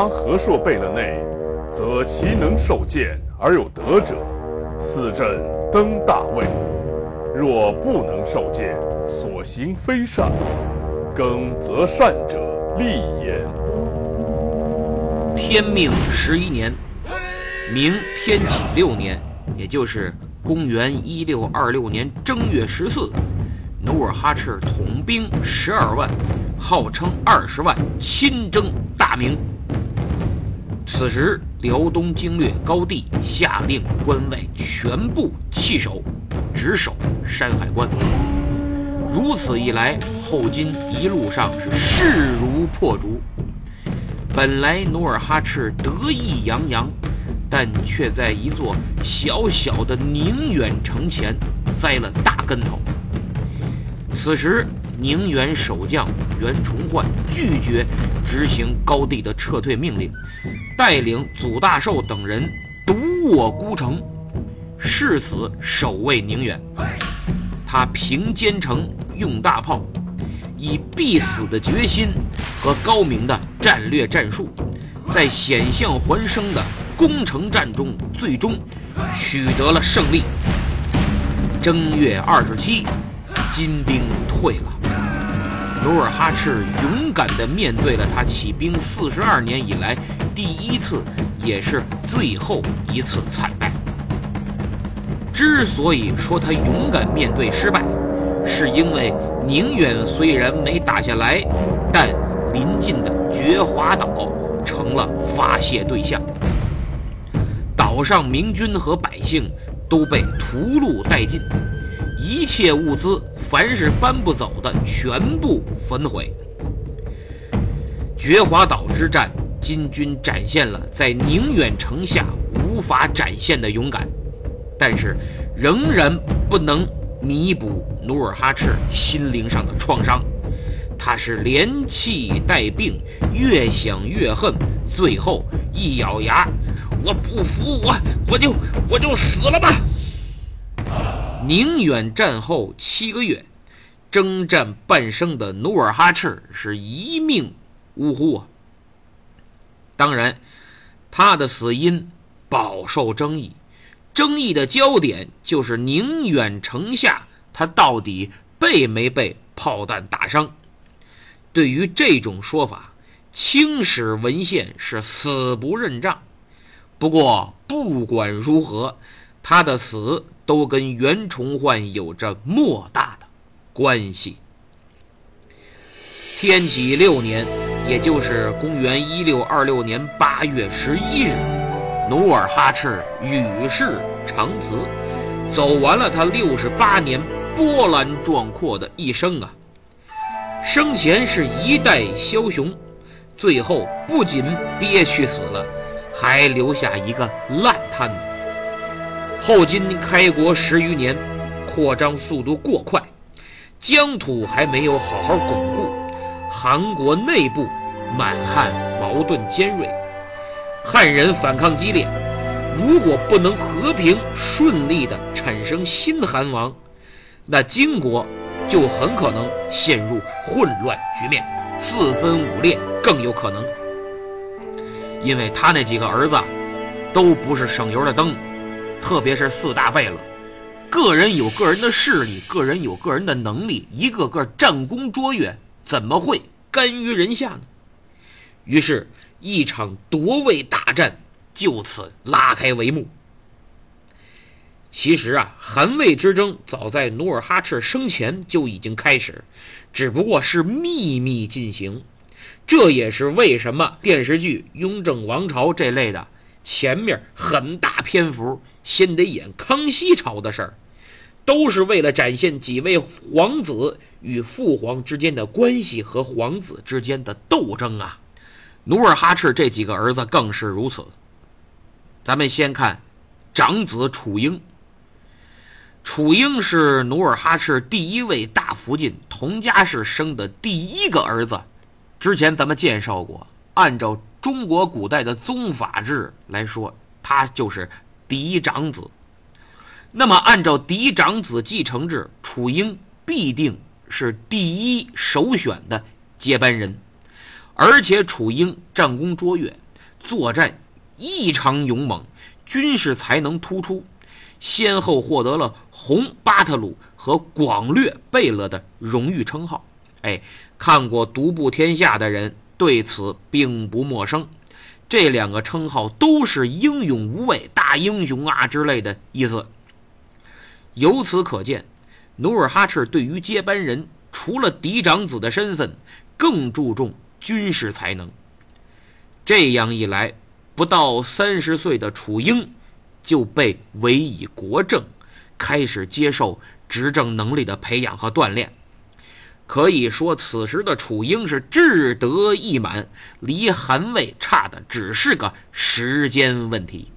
而八和硕贝勒内，则其能受见而有德者，四镇登大位；若不能受见，所行非善，耕则善者利焉。天命十一年，明天启六年，也就是公元一六二六年正月十四，努尔哈赤统兵十二万，号称二十万，亲征大明。此时，辽东经略高帝下令关外全部弃守，只守山海关。如此一来，后金一路上是势如破竹。本来努尔哈赤得意洋洋，但却在一座小小的宁远城前栽了大跟头。此时，宁远守将袁崇焕拒绝执行高帝的撤退命令，带领祖大寿等人独卧孤城，誓死守卫宁远。他平坚城。用大炮，以必死的决心和高明的战略战术，在险象环生的攻城战中，最终取得了胜利。正月二十七，金兵退了。努尔哈赤勇敢地面对了他起兵四十二年以来第一次，也是最后一次惨败。之所以说他勇敢面对失败，是因为宁远虽然没打下来，但临近的觉华岛成了发泄对象。岛上明军和百姓都被屠戮殆尽，一切物资凡是搬不走的，全部焚毁。觉华岛之战，金军展现了在宁远城下无法展现的勇敢，但是仍然不能。弥补努尔哈赤心灵上的创伤，他是连气带病，越想越恨，最后一咬牙，我不服，我我就我就死了吧。宁远战后七个月，征战半生的努尔哈赤是一命呜呼啊。当然，他的死因饱受争议。争议的焦点就是宁远城下，他到底被没被炮弹打伤？对于这种说法，清史文献是死不认账。不过不管如何，他的死都跟袁崇焕有着莫大的关系。天启六年，也就是公元一六二六年八月十一日。努尔哈赤与世长辞，走完了他六十八年波澜壮阔的一生啊！生前是一代枭雄，最后不仅憋屈死了，还留下一个烂摊子。后金开国十余年，扩张速度过快，疆土还没有好好巩固，韩国内部满汉矛盾尖锐。汉人反抗激烈，如果不能和平顺利地产生新韩王，那金国就很可能陷入混乱局面，四分五裂更有可能。因为他那几个儿子都不是省油的灯，特别是四大贝勒，个人有个人的势力，个人有个人的能力，一个个战功卓越，怎么会甘于人下呢？于是，一场夺位大战就此拉开帷幕。其实啊，韩魏之争早在努尔哈赤生前就已经开始，只不过是秘密进行。这也是为什么电视剧《雍正王朝》这类的前面很大篇幅先得演康熙朝的事儿，都是为了展现几位皇子与父皇之间的关系和皇子之间的斗争啊。努尔哈赤这几个儿子更是如此。咱们先看长子楚英。楚英是努尔哈赤第一位大福晋佟家氏生的第一个儿子。之前咱们介绍过，按照中国古代的宗法制来说，他就是嫡长子。那么，按照嫡长子继承制，楚英必定是第一首选的接班人。而且，楚英战功卓越，作战异常勇猛，军事才能突出，先后获得了。红巴特鲁和广略贝勒的荣誉称号，哎，看过《独步天下》的人对此并不陌生。这两个称号都是英勇无畏、大英雄啊之类的意思。由此可见，努尔哈赤对于接班人除了嫡长子的身份，更注重军事才能。这样一来，不到三十岁的楚英就被委以国政。开始接受执政能力的培养和锻炼，可以说此时的楚英是志得意满，离韩魏差的只是个时间问题。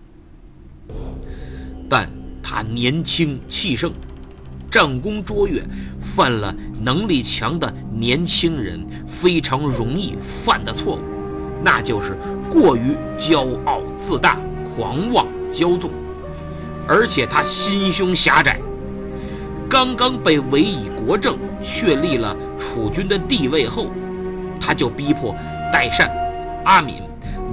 但他年轻气盛，战功卓越，犯了能力强的年轻人非常容易犯的错误，那就是过于骄傲自大、狂妄骄纵。而且他心胸狭窄，刚刚被委以国政，确立了楚军的地位后，他就逼迫代善、阿敏、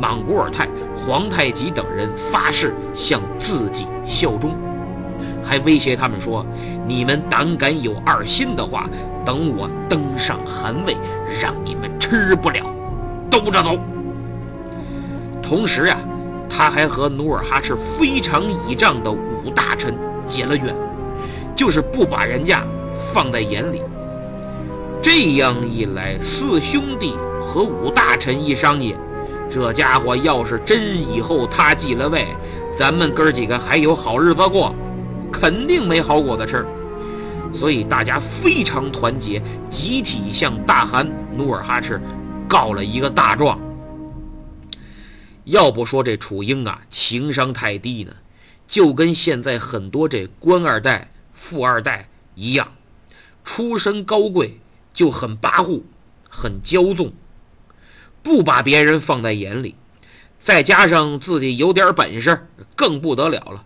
莽古尔泰、皇太极等人发誓向自己效忠，还威胁他们说：“你们胆敢有二心的话，等我登上汗位，让你们吃不了兜着走。”同时呀。他还和努尔哈赤非常倚仗的五大臣结了怨，就是不把人家放在眼里。这样一来，四兄弟和五大臣一商议，这家伙要是真以后他继了位，咱们哥几个还有好日子过，肯定没好果子吃。所以大家非常团结，集体向大汗努尔哈赤告了一个大状。要不说这楚英啊，情商太低呢，就跟现在很多这官二代、富二代一样，出身高贵就很跋扈、很骄纵，不把别人放在眼里，再加上自己有点本事，更不得了了。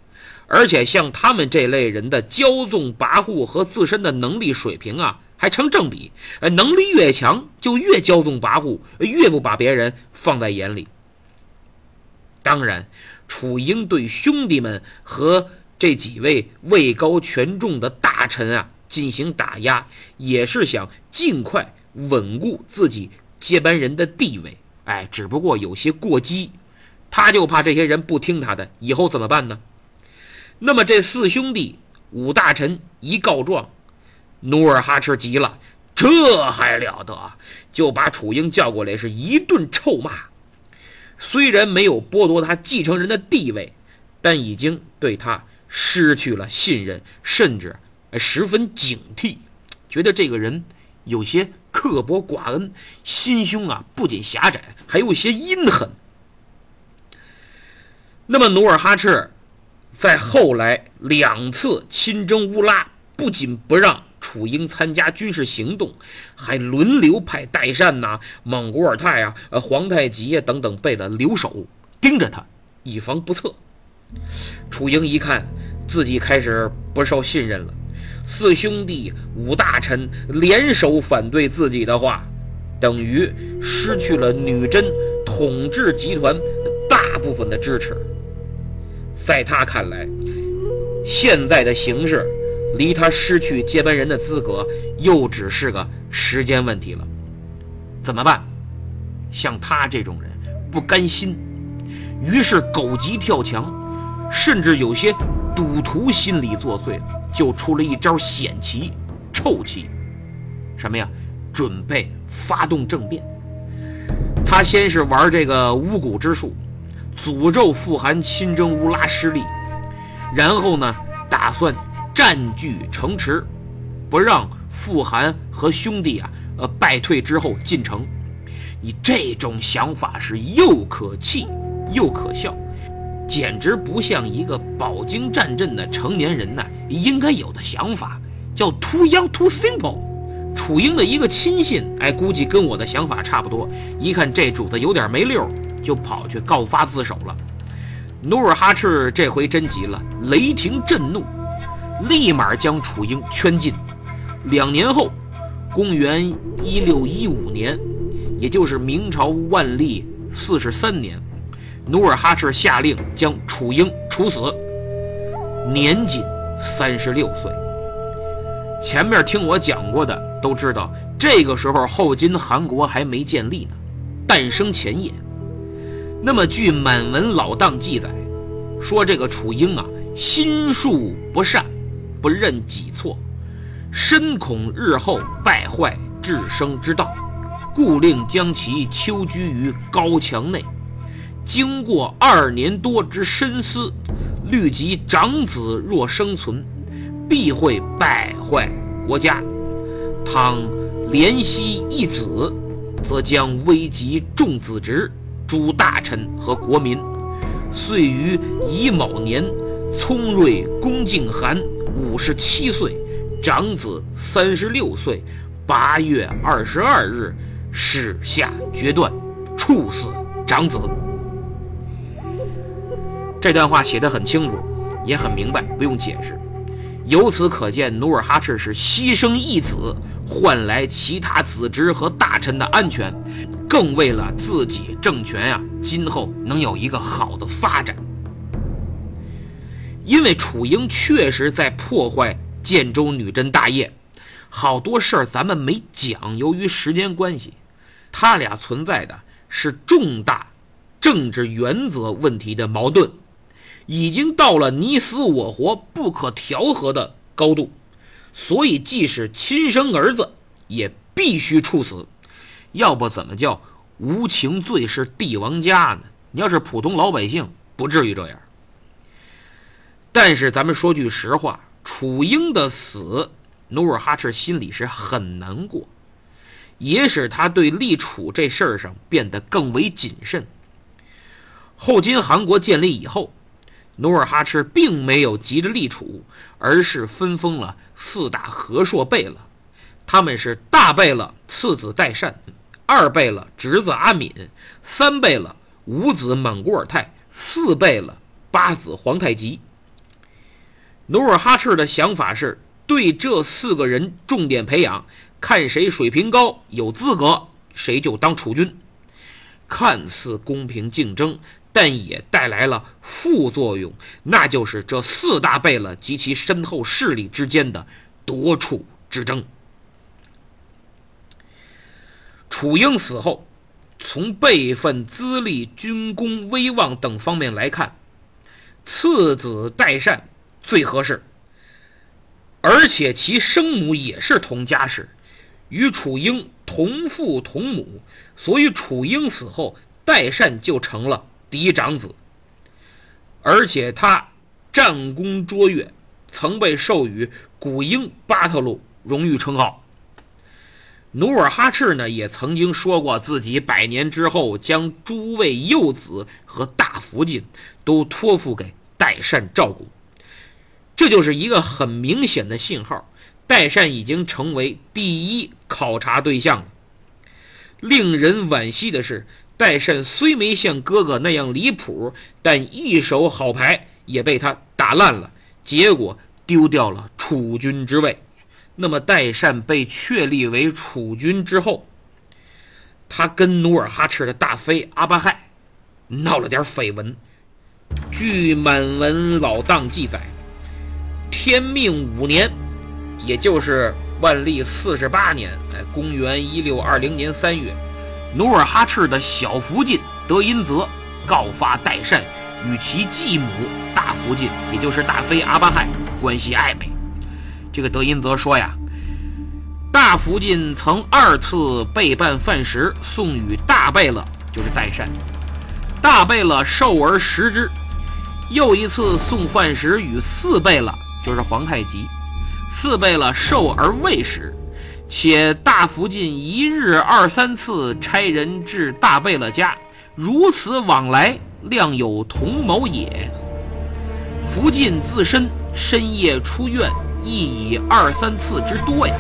而且像他们这类人的骄纵跋扈和自身的能力水平啊，还成正比。呃，能力越强，就越骄纵跋扈，越不把别人放在眼里。当然，楚英对兄弟们和这几位位高权重的大臣啊进行打压，也是想尽快稳固自己接班人的地位。哎，只不过有些过激，他就怕这些人不听他的，以后怎么办呢？那么这四兄弟五大臣一告状，努尔哈赤急了，这还了得？就把楚英叫过来，是一顿臭骂。虽然没有剥夺他继承人的地位，但已经对他失去了信任，甚至十分警惕，觉得这个人有些刻薄寡恩，心胸啊不仅狭窄，还有些阴狠。那么努尔哈赤在后来两次亲征乌拉，不仅不让。楚英参加军事行动，还轮流派代善呐、蒙古尔泰啊、呃皇太极啊等等贝勒留守盯着他，以防不测。楚英一看自己开始不受信任了，四兄弟五大臣联手反对自己的话，等于失去了女真统治集团大部分的支持。在他看来，现在的形势，离他失去接班人的资格又只是个时间问题了。怎么办？像他这种人不甘心，于是狗急跳墙，甚至有些赌徒心理作祟，就出了一招险棋、臭棋。什么呀？准备发动政变。他先是玩这个巫蛊之术，诅咒富汗亲征乌拉失利，然后呢，打算占据城池，不让富汗和兄弟啊，呃，败退之后进城。你这种想法是又可气又可笑，简直不像一个饱经战阵的成年人呢应该有的想法，叫 too young too simple。楚英的一个亲信，哎，估计跟我的想法差不多。一看这主子有点没溜，就跑去告发自首了。努尔哈赤这回真急了，雷霆震怒，立马将楚英圈禁。两年后，公元一六一五年。也就是明朝万历四十三年，努尔哈赤下令将楚英处死，年仅三十六岁。前面听我讲过的都知道，这个时候后金汗国还没建立呢，诞生前夜。那么据满文老档记载，说这个楚英啊，心术不善，不认己错，深恐日后败坏治生之道。故令将其囚居于高墙内。经过二年多之深思，虑及长子若生存，必会败坏国家；倘怜惜一子，则将危及众子侄、诸大臣和国民。遂于乙卯年，聪睿恭敬汗五十七岁，长子三十六岁，八月二十二日。始下决断，处死长子。这段话写得很清楚，也很明白，不用解释。由此可见，努尔哈赤是牺牲一子，换来其他子侄和大臣的安全，更为了自己政权呀，今后能有一个好的发展。因为楚英确实在破坏建州女真大业，好多事儿咱们没讲，由于时间关系。他俩存在的是重大政治原则问题的矛盾，已经到了你死我活、不可调和的高度，所以即使亲生儿子也必须处死，要不怎么叫无情最是帝王家呢？你要是普通老百姓，不至于这样。但是咱们说句实话，楚英的死，努尔哈赤心里是很难过。也使他对立储这事儿上变得更为谨慎。后金汗国建立以后，努尔哈赤并没有急着立储，而是分封了四大和硕贝勒，他们是大贝勒次子代善，二贝勒侄子阿敏，三贝勒五子满古尔泰，四贝勒八子皇太极。努尔哈赤的想法是对这四个人重点培养。看谁水平高有资格，谁就当储君。看似公平竞争，但也带来了副作用，那就是这四大贝勒及其身后势力之间的夺储之争。楚英死后，从辈分、资历、军功、威望等方面来看，次子代善最合适，而且其生母也是同家室。与楚英同父同母，所以楚英死后，代善就成了嫡长子。而且他战功卓越，曾被授予古英巴特鲁荣誉称号。努尔哈赤呢，也曾经说过自己百年之后将诸位幼子和大福晋都托付给代善照顾，这就是一个很明显的信号。代善已经成为第一考察对象了。令人惋惜的是，代善虽没像哥哥那样离谱，但一手好牌也被他打烂了，结果丢掉了储君之位。那么，代善被确立为储君之后，他跟努尔哈赤的大妃阿巴亥闹了点绯闻。据满文老档记载。天命五年，也就是万历四十八年，哎，公元一六二零年三月，努尔哈赤的小福晋德音泽告发代善与其继母大福晋，也就是大妃阿巴亥关系暧昧。这个德音泽说呀，大福晋曾二次备办饭食送与大贝勒，就是代善，大贝勒受而食之。又一次送饭食与四贝勒，就是皇太极，四贝勒受而未食，且大福晋一日二三次差人至大贝勒家，如此往来，量有同谋也。福晋自身深夜出院，亦以二三次之多呀。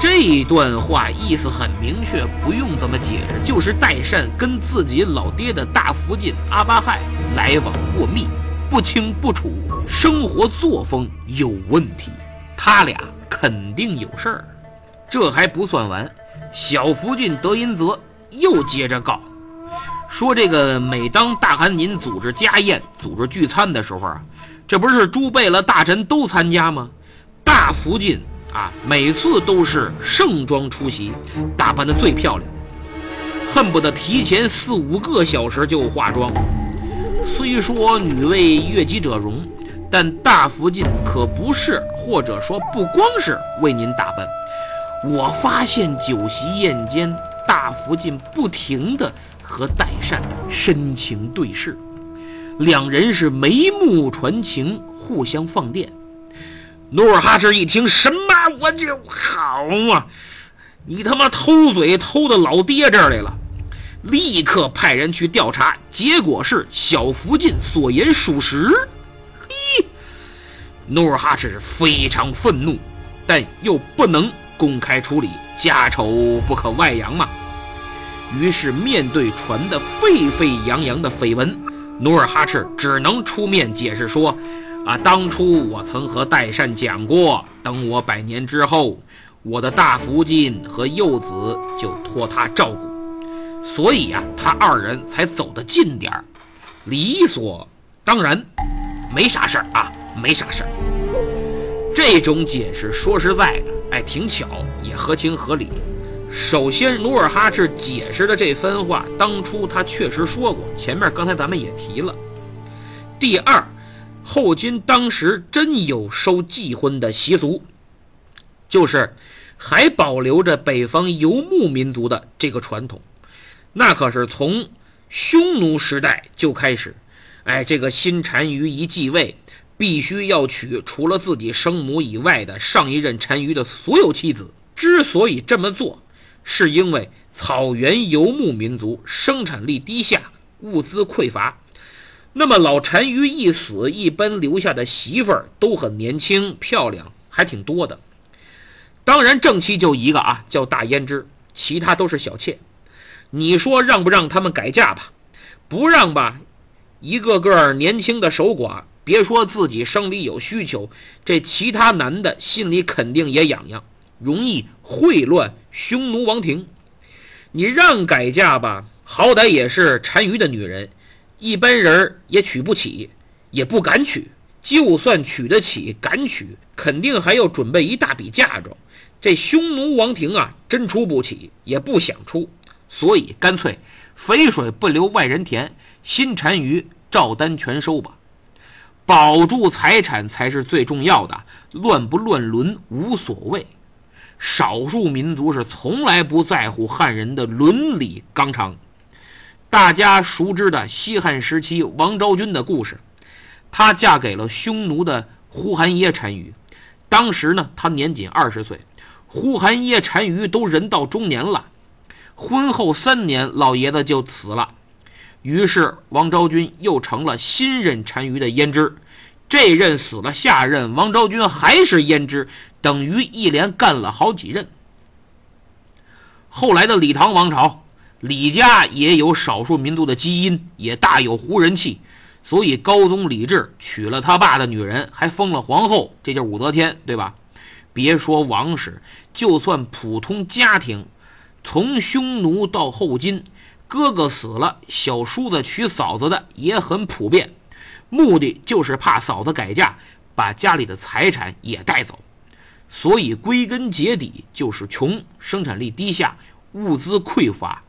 这段话意思很明确，不用怎么解释，就是代善跟自己老爹的大福晋阿巴亥来往过密，不清不楚，生活作风有问题，他俩肯定有事儿。这还不算完，小福晋德音泽又接着告，说这个每当大汗您组织家宴、组织聚餐的时候啊，这不是诸贝勒大臣都参加吗？大福晋。啊，每次都是盛装出席，打扮的最漂亮，恨不得提前四五个小时就化妆。虽说女为悦己者容，但大福晋可不是，或者说不光是为您打扮。我发现酒席宴间，大福晋不停的和代善深情对视，两人是眉目传情，互相放电。努尔哈赤一听，什么？我就好嘛！你他妈偷嘴偷到老爹这儿来了！立刻派人去调查，结果是小福晋所言属实。嘿，努尔哈赤非常愤怒，但又不能公开处理，家丑不可外扬嘛。于是面对传得沸沸扬扬的绯闻，努尔哈赤只能出面解释说。啊，当初我曾和代善讲过，等我百年之后，我的大福晋和幼子就托他照顾，所以呀，他二人才走得近点儿，理所当然，没啥事儿啊，没啥事儿。这种解释说实在的，哎，挺巧，也合情合理。首先，努尔哈赤解释的这番话，当初他确实说过，前面刚才咱们也提了。第二。后金当时真有收继婚的习俗，就是还保留着北方游牧民族的这个传统。那可是从匈奴时代就开始，哎，这个新单于一继位，必须要娶除了自己生母以外的上一任单于的所有妻子。之所以这么做，是因为草原游牧民族生产力低下，物资匮乏。那么老单于一死，一般留下的媳妇儿都很年轻漂亮，还挺多的。当然正妻就一个啊，叫大胭脂，其他都是小妾。你说让不让他们改嫁吧？不让吧，一个个年轻的守寡，别说自己生理有需求，这其他男的心里肯定也痒痒，容易秽乱匈奴王庭。你让改嫁吧，好歹也是单于的女人。一般人也娶不起，也不敢娶。就算娶得起，敢娶，肯定还要准备一大笔嫁妆。这匈奴王庭啊，真出不起，也不想出，所以干脆肥水不流外人田，新单于照单全收吧，保住财产才是最重要的。乱不乱伦无所谓，少数民族是从来不在乎汉人的伦理纲常。大家熟知的西汉时期王昭君的故事，她嫁给了匈奴的呼韩耶单于，当时呢，她年仅二十岁，呼韩耶单于都人到中年了，婚后三年，老爷子就死了，于是王昭君又成了新任单于的胭脂，这任死了，下任王昭君还是胭脂，等于一连干了好几任。后来的李唐王朝。李家也有少数民族的基因，也大有胡人气，所以高宗李治娶了他爸的女人，还封了皇后，这就是武则天，对吧？别说王室，就算普通家庭，从匈奴到后金，哥哥死了，小叔子娶嫂子的也很普遍，目的就是怕嫂子改嫁，把家里的财产也带走。所以归根结底就是穷，生产力低下，物资匮乏。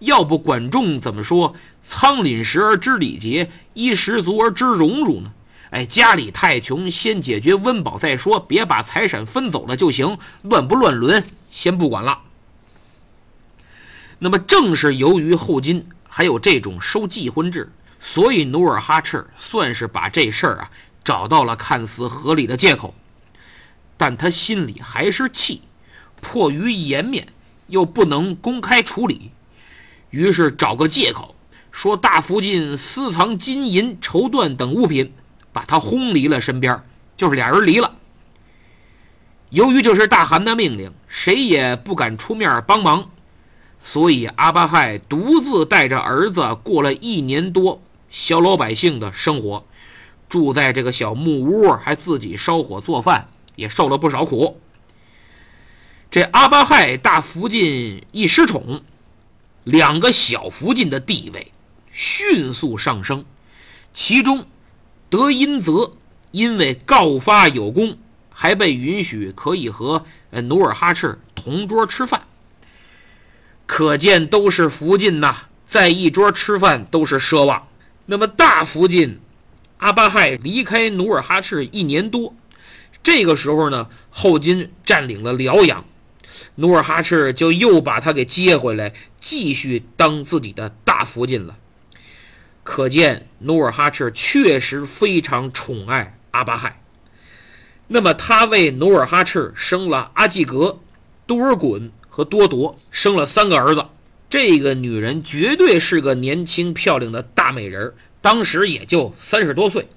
要不管仲怎么说“仓廪实而知礼节，衣食足而知荣辱”呢？哎，家里太穷，先解决温饱再说，别把财产分走了就行。乱不乱伦，先不管了。那么正是由于后金还有这种收继婚制，所以努尔哈赤算是把这事儿啊找到了看似合理的借口。但他心里还是气，迫于颜面，又不能公开处理，于是找个借口说大福晋私藏金银绸缎等物品。把他轰离了身边，就是俩人离了。由于这是大汗的命令，谁也不敢出面帮忙，所以阿巴亥独自带着儿子过了一年多小老百姓的生活，住在这个小木屋，还自己烧火做饭，也受了不少苦。这阿巴亥大福晋一失宠，两个小福晋的地位迅速上升，其中。德音泽因为告发有功，还被允许可以和努尔哈赤同桌吃饭。可见都是福晋呐，在一桌吃饭都是奢望。那么大福晋阿巴亥离开努尔哈赤一年多，这个时候呢，后金占领了辽阳，努尔哈赤就又把他给接回来，继续当自己的大福晋了。可见努尔哈赤确实非常宠爱阿巴亥。那么他为努尔哈赤生了阿济格、多尔衮和多铎，生了三个儿子。这个女人绝对是个年轻漂亮的大美人，当时也就三十多岁。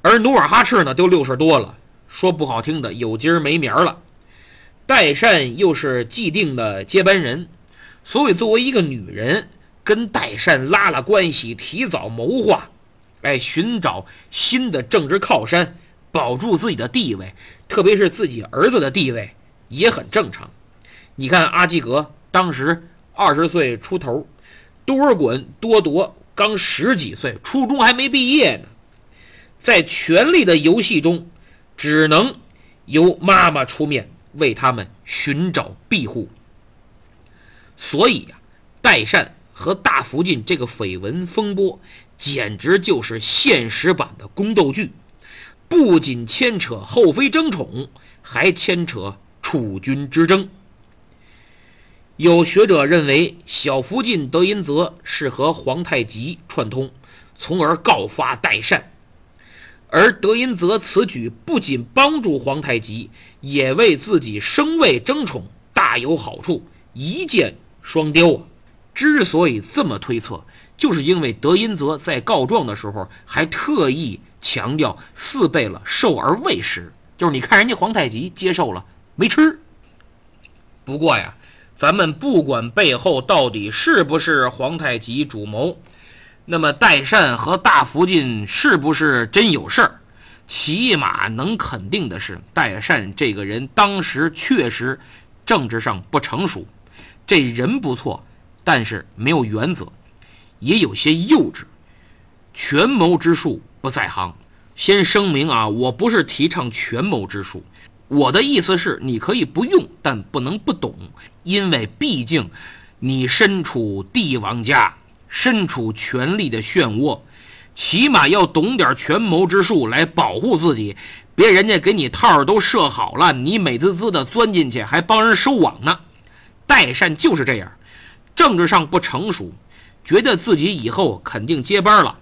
而努尔哈赤呢，就六十多了，说不好听的，有今儿没明儿了。代善又是既定的接班人，所以作为一个女人。跟代善拉了关系，提早谋划，哎，寻找新的政治靠山，保住自己的地位，特别是自己儿子的地位也很正常。你看阿基格当时二十岁出头，多尔衮、多铎刚十几岁，初中还没毕业呢，在权力的游戏中，只能由妈妈出面为他们寻找庇护。所以呀，代善。和大福晋这个绯闻风波，简直就是现实版的宫斗剧，不仅牵扯后妃争宠，还牵扯储君之争。有学者认为，小福晋德音泽是和皇太极串通，从而告发代善，而德音泽此举不仅帮助皇太极，也为自己升位争宠大有好处，一箭双雕啊！之所以这么推测，就是因为德音泽在告状的时候还特意强调四贝勒受而未食，就是你看人家皇太极接受了没吃。不过呀，咱们不管背后到底是不是皇太极主谋，那么代善和大福晋是不是真有事儿？起码能肯定的是，代善这个人当时确实政治上不成熟，这人不错。但是没有原则，也有些幼稚，权谋之术不在行。先声明啊，我不是提倡权谋之术，我的意思是你可以不用，但不能不懂，因为毕竟你身处帝王家，身处权力的漩涡，起码要懂点权谋之术来保护自己，别人家给你套儿都设好了，你美滋滋的钻进去，还帮人收网呢。代善就是这样。政治上不成熟，觉得自己以后肯定接班了，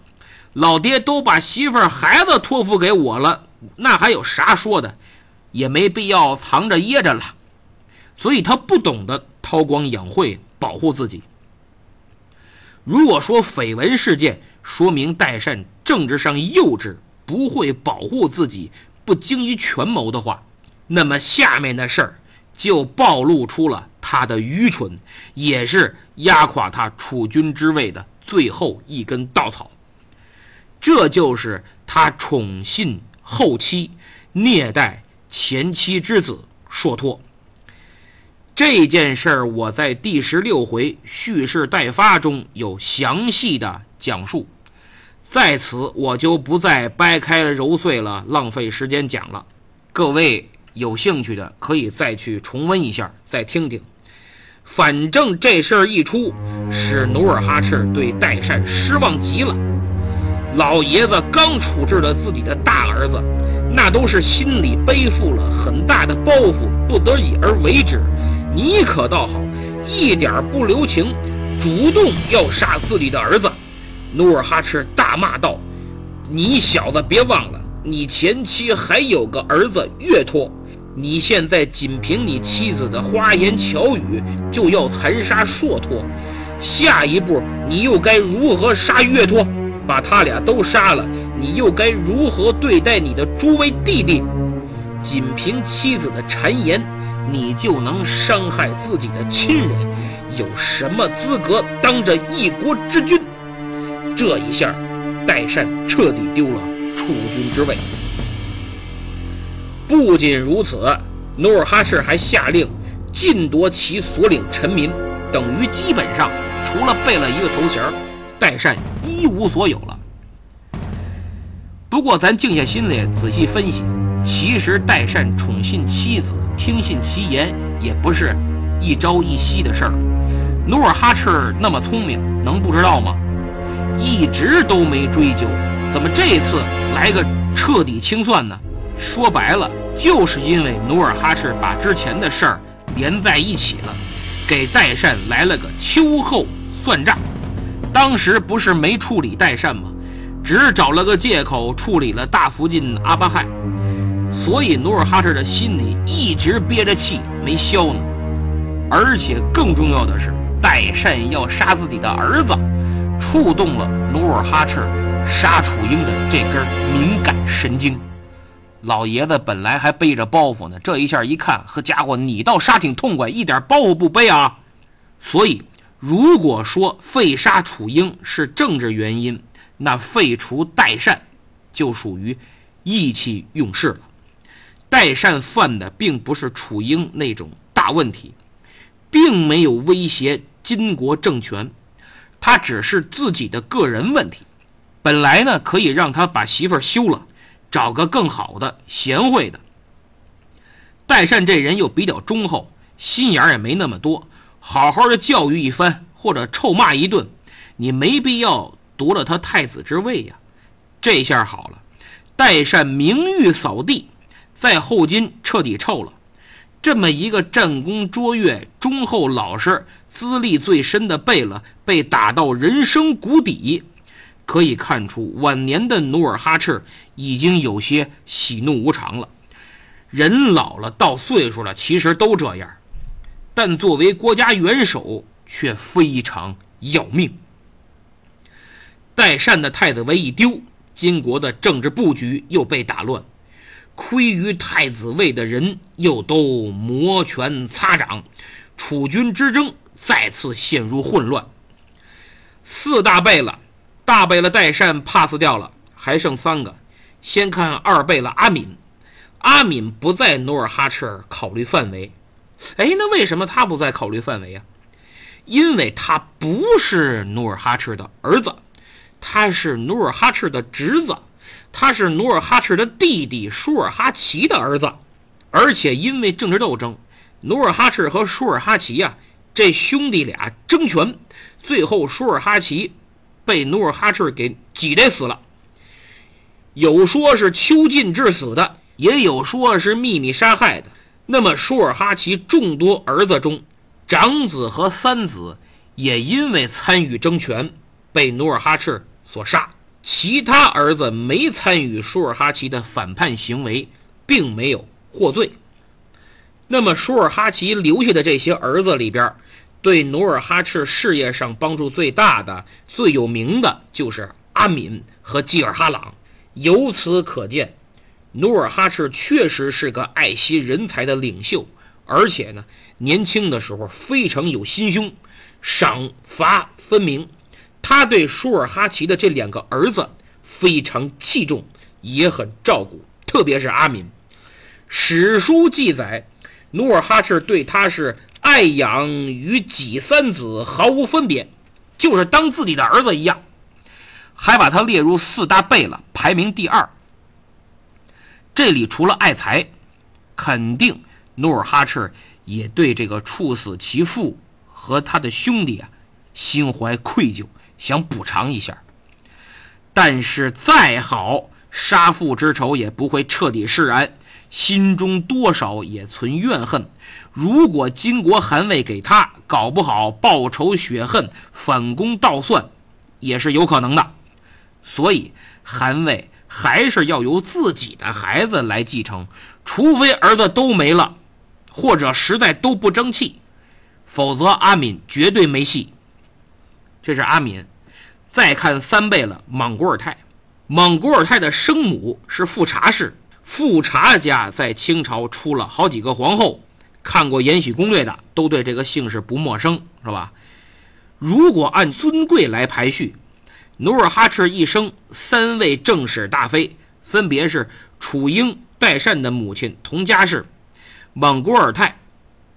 老爹都把媳妇儿孩子托付给我了，那还有啥说的？也没必要藏着掖着了，所以他不懂得韬光养晦，保护自己。如果说绯闻事件说明代善政治上幼稚，不会保护自己，不精于权谋的话，那么下面的事儿就暴露出了他的愚蠢，也是。压垮他储君之位的最后一根稻草，这就是他宠信后妻、虐待前妻之子硕托。这件事儿我在第十六回蓄势待发中有详细的讲述，在此我就不再掰开揉碎了，浪费时间讲了。各位有兴趣的可以再去重温一下，再听听。反正这事儿一出，使努尔哈赤对代善失望极了。老爷子刚处置了自己的大儿子，那都是心里背负了很大的包袱，不得已而为之。你可倒好，一点不留情，主动要杀自己的儿子。努尔哈赤大骂道：“你小子别忘了，你前妻还有个儿子岳托。你现在仅凭你妻子的花言巧语，就要残杀硕托，下一步你又该如何杀岳托？把他俩都杀了，你又该如何对待你的诸位弟弟？仅凭妻子的谗言，你就能伤害自己的亲人，有什么资格当着一国之君？”这一下，代善彻底丢了储君之位。不仅如此，努尔哈赤还下令禁夺其所领臣民，等于基本上除了背了一个头衔，代善一无所有了。不过，咱静下心来仔细分析，其实代善宠信妻子、听信其言，也不是一朝一夕的事儿。努尔哈赤那么聪明，能不知道吗？一直都没追究，怎么这次来个彻底清算呢？说白了，就是因为努尔哈赤把之前的事儿连在一起了，给代善来了个秋后算账。当时不是没处理代善吗？只找了个借口处理了大福晋阿巴亥，所以努尔哈赤的心里一直憋着气没消呢。而且更重要的是，代善要杀自己的儿子。触动了努尔哈赤杀楚英的这根敏感神经。老爷子本来还背着包袱呢，这一下一看，呵家伙，你倒杀挺痛快，一点包袱不背啊！所以，如果说废杀楚英是政治原因，那废除代善就属于意气用事了。代善犯的并不是楚英那种大问题，并没有威胁金国政权。他只是自己的个人问题，本来呢可以让他把媳妇儿休了，找个更好的贤惠的。代善这人又比较忠厚，心眼儿也没那么多，好好的教育一番或者臭骂一顿，你没必要夺了他太子之位呀。这下好了，代善名誉扫地，在后金彻底臭了。这么一个战功卓越、忠厚老实。资历最深的贝勒被打到人生谷底，可以看出晚年的努尔哈赤已经有些喜怒无常了。人老了，到岁数了，其实都这样。但作为国家元首，却非常要命。代善的太子位一丢，金国的政治布局又被打乱，亏于太子位的人又都摩拳擦掌，楚军之争。再次陷入混乱。四大贝勒，大贝勒代善 pass 掉了，还剩三个。先看二贝勒阿敏，阿敏不在努尔哈赤考虑范围。哎，那为什么他不在考虑范围啊？因为他不是努尔哈赤的儿子，他是努尔哈赤的侄子，他是努尔哈赤的弟弟舒尔哈齐的儿子。而且因为政治斗争，努尔哈赤和舒尔哈齐呀。这兄弟俩争权，最后舒尔哈齐被努尔哈赤给挤兑死了。有说是囚禁致死的，也有说是秘密杀害的。那么舒尔哈齐众多儿子中，长子和三子也因为参与争权被努尔哈赤所杀，其他儿子没参与舒尔哈齐的反叛行为，并没有获罪。那么舒尔哈齐留下的这些儿子里边，对努尔哈赤事业上帮助最大的、最有名的就是阿敏和济尔哈朗。由此可见，努尔哈赤确实是个爱惜人才的领袖，而且呢，年轻的时候非常有心胸，赏罚分明。他对舒尔哈齐的这两个儿子非常器重，也很照顾，特别是阿敏。史书记载，努尔哈赤对他是。爱养与己三子毫无分别，就是当自己的儿子一样。还把他列入四大贝勒，排名第二。这里除了爱财，肯定努尔哈赤也对这个处死其父和他的兄弟啊心怀愧疚，想补偿一下。但是再好，杀父之仇也不会彻底释然，心中多少也存怨恨。如果金国汗位给他，搞不好报仇雪恨、反攻倒算，也是有可能的。所以，汗位还是要由自己的孩子来继承，除非儿子都没了，或者实在都不争气，否则阿敏绝对没戏。这是阿敏。再看三贝勒莽古尔泰，莽古尔泰的生母是富察氏，富察家在清朝出了好几个皇后，看过《延禧攻略》的都对这个姓氏不陌生，是吧？如果按尊贵来排序。努尔哈赤一生三位正室大妃，分别是楚英、代善的母亲佟佳氏，莽古尔泰、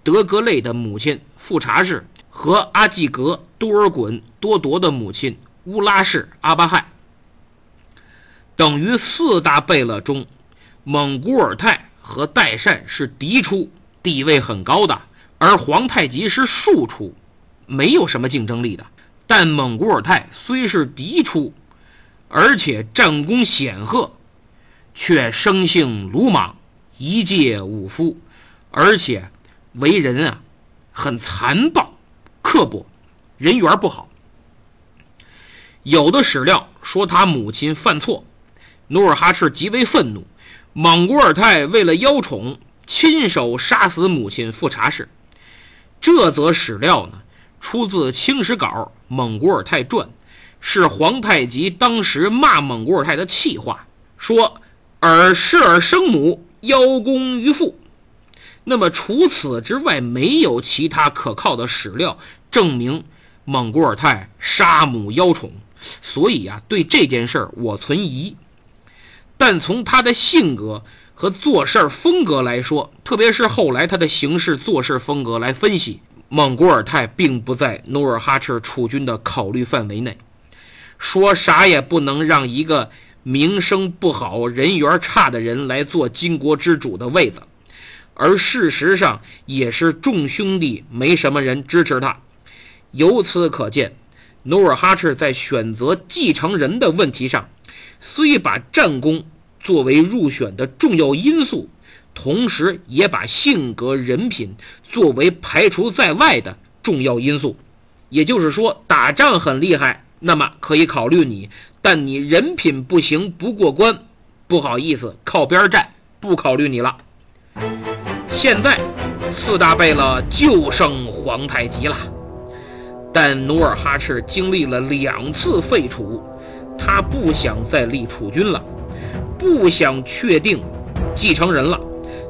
德格类的母亲富察氏和阿济格、多尔衮、多铎的母亲乌拉氏阿巴亥。等于四大贝勒中，蒙古尔泰和代善是嫡出，地位很高的，而皇太极是庶出，没有什么竞争力的。但蒙古尔泰虽是嫡出，而且战功显赫，却生性鲁莽，一介武夫，而且为人啊很残暴、刻薄，人缘不好。有的史料说他母亲犯错，努尔哈赤极为愤怒，莽古尔泰为了邀宠，亲手杀死母亲富察氏。这则史料呢？出自《清史稿·蒙古尔泰传》，是皇太极当时骂蒙古尔泰的气话，说：“尔失尔生母，邀功于父。”那么除此之外，没有其他可靠的史料证明蒙古尔泰杀母邀宠，所以啊，对这件事儿我存疑。但从他的性格和做事儿风格来说，特别是后来他的行事做事风格来分析。蒙古尔泰并不在努尔哈赤储君的考虑范围内，说啥也不能让一个名声不好、人缘差的人来做金国之主的位子，而事实上也是众兄弟没什么人支持他。由此可见，努尔哈赤在选择继承人的问题上，虽把战功作为入选的重要因素。同时，也把性格、人品作为排除在外的重要因素。也就是说，打仗很厉害，那么可以考虑你；但你人品不行、不过关，不好意思，靠边站，不考虑你了。现在四大贝勒就剩皇太极了，但努尔哈赤经历了两次废除，他不想再立储军了，不想确定继承人了。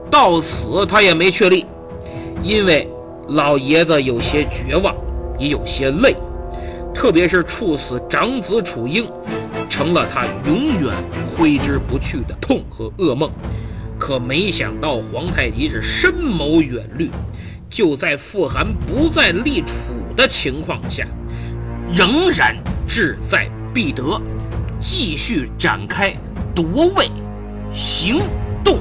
到死他也没确立，因为老爷子有些绝望，也有些累，特别是处死长子楚英，成了他永远挥之不去的痛和噩梦。可没想到皇太极是深谋远虑，就在傅寒不再立储的情况下，仍然志在必得，继续展开夺位行动。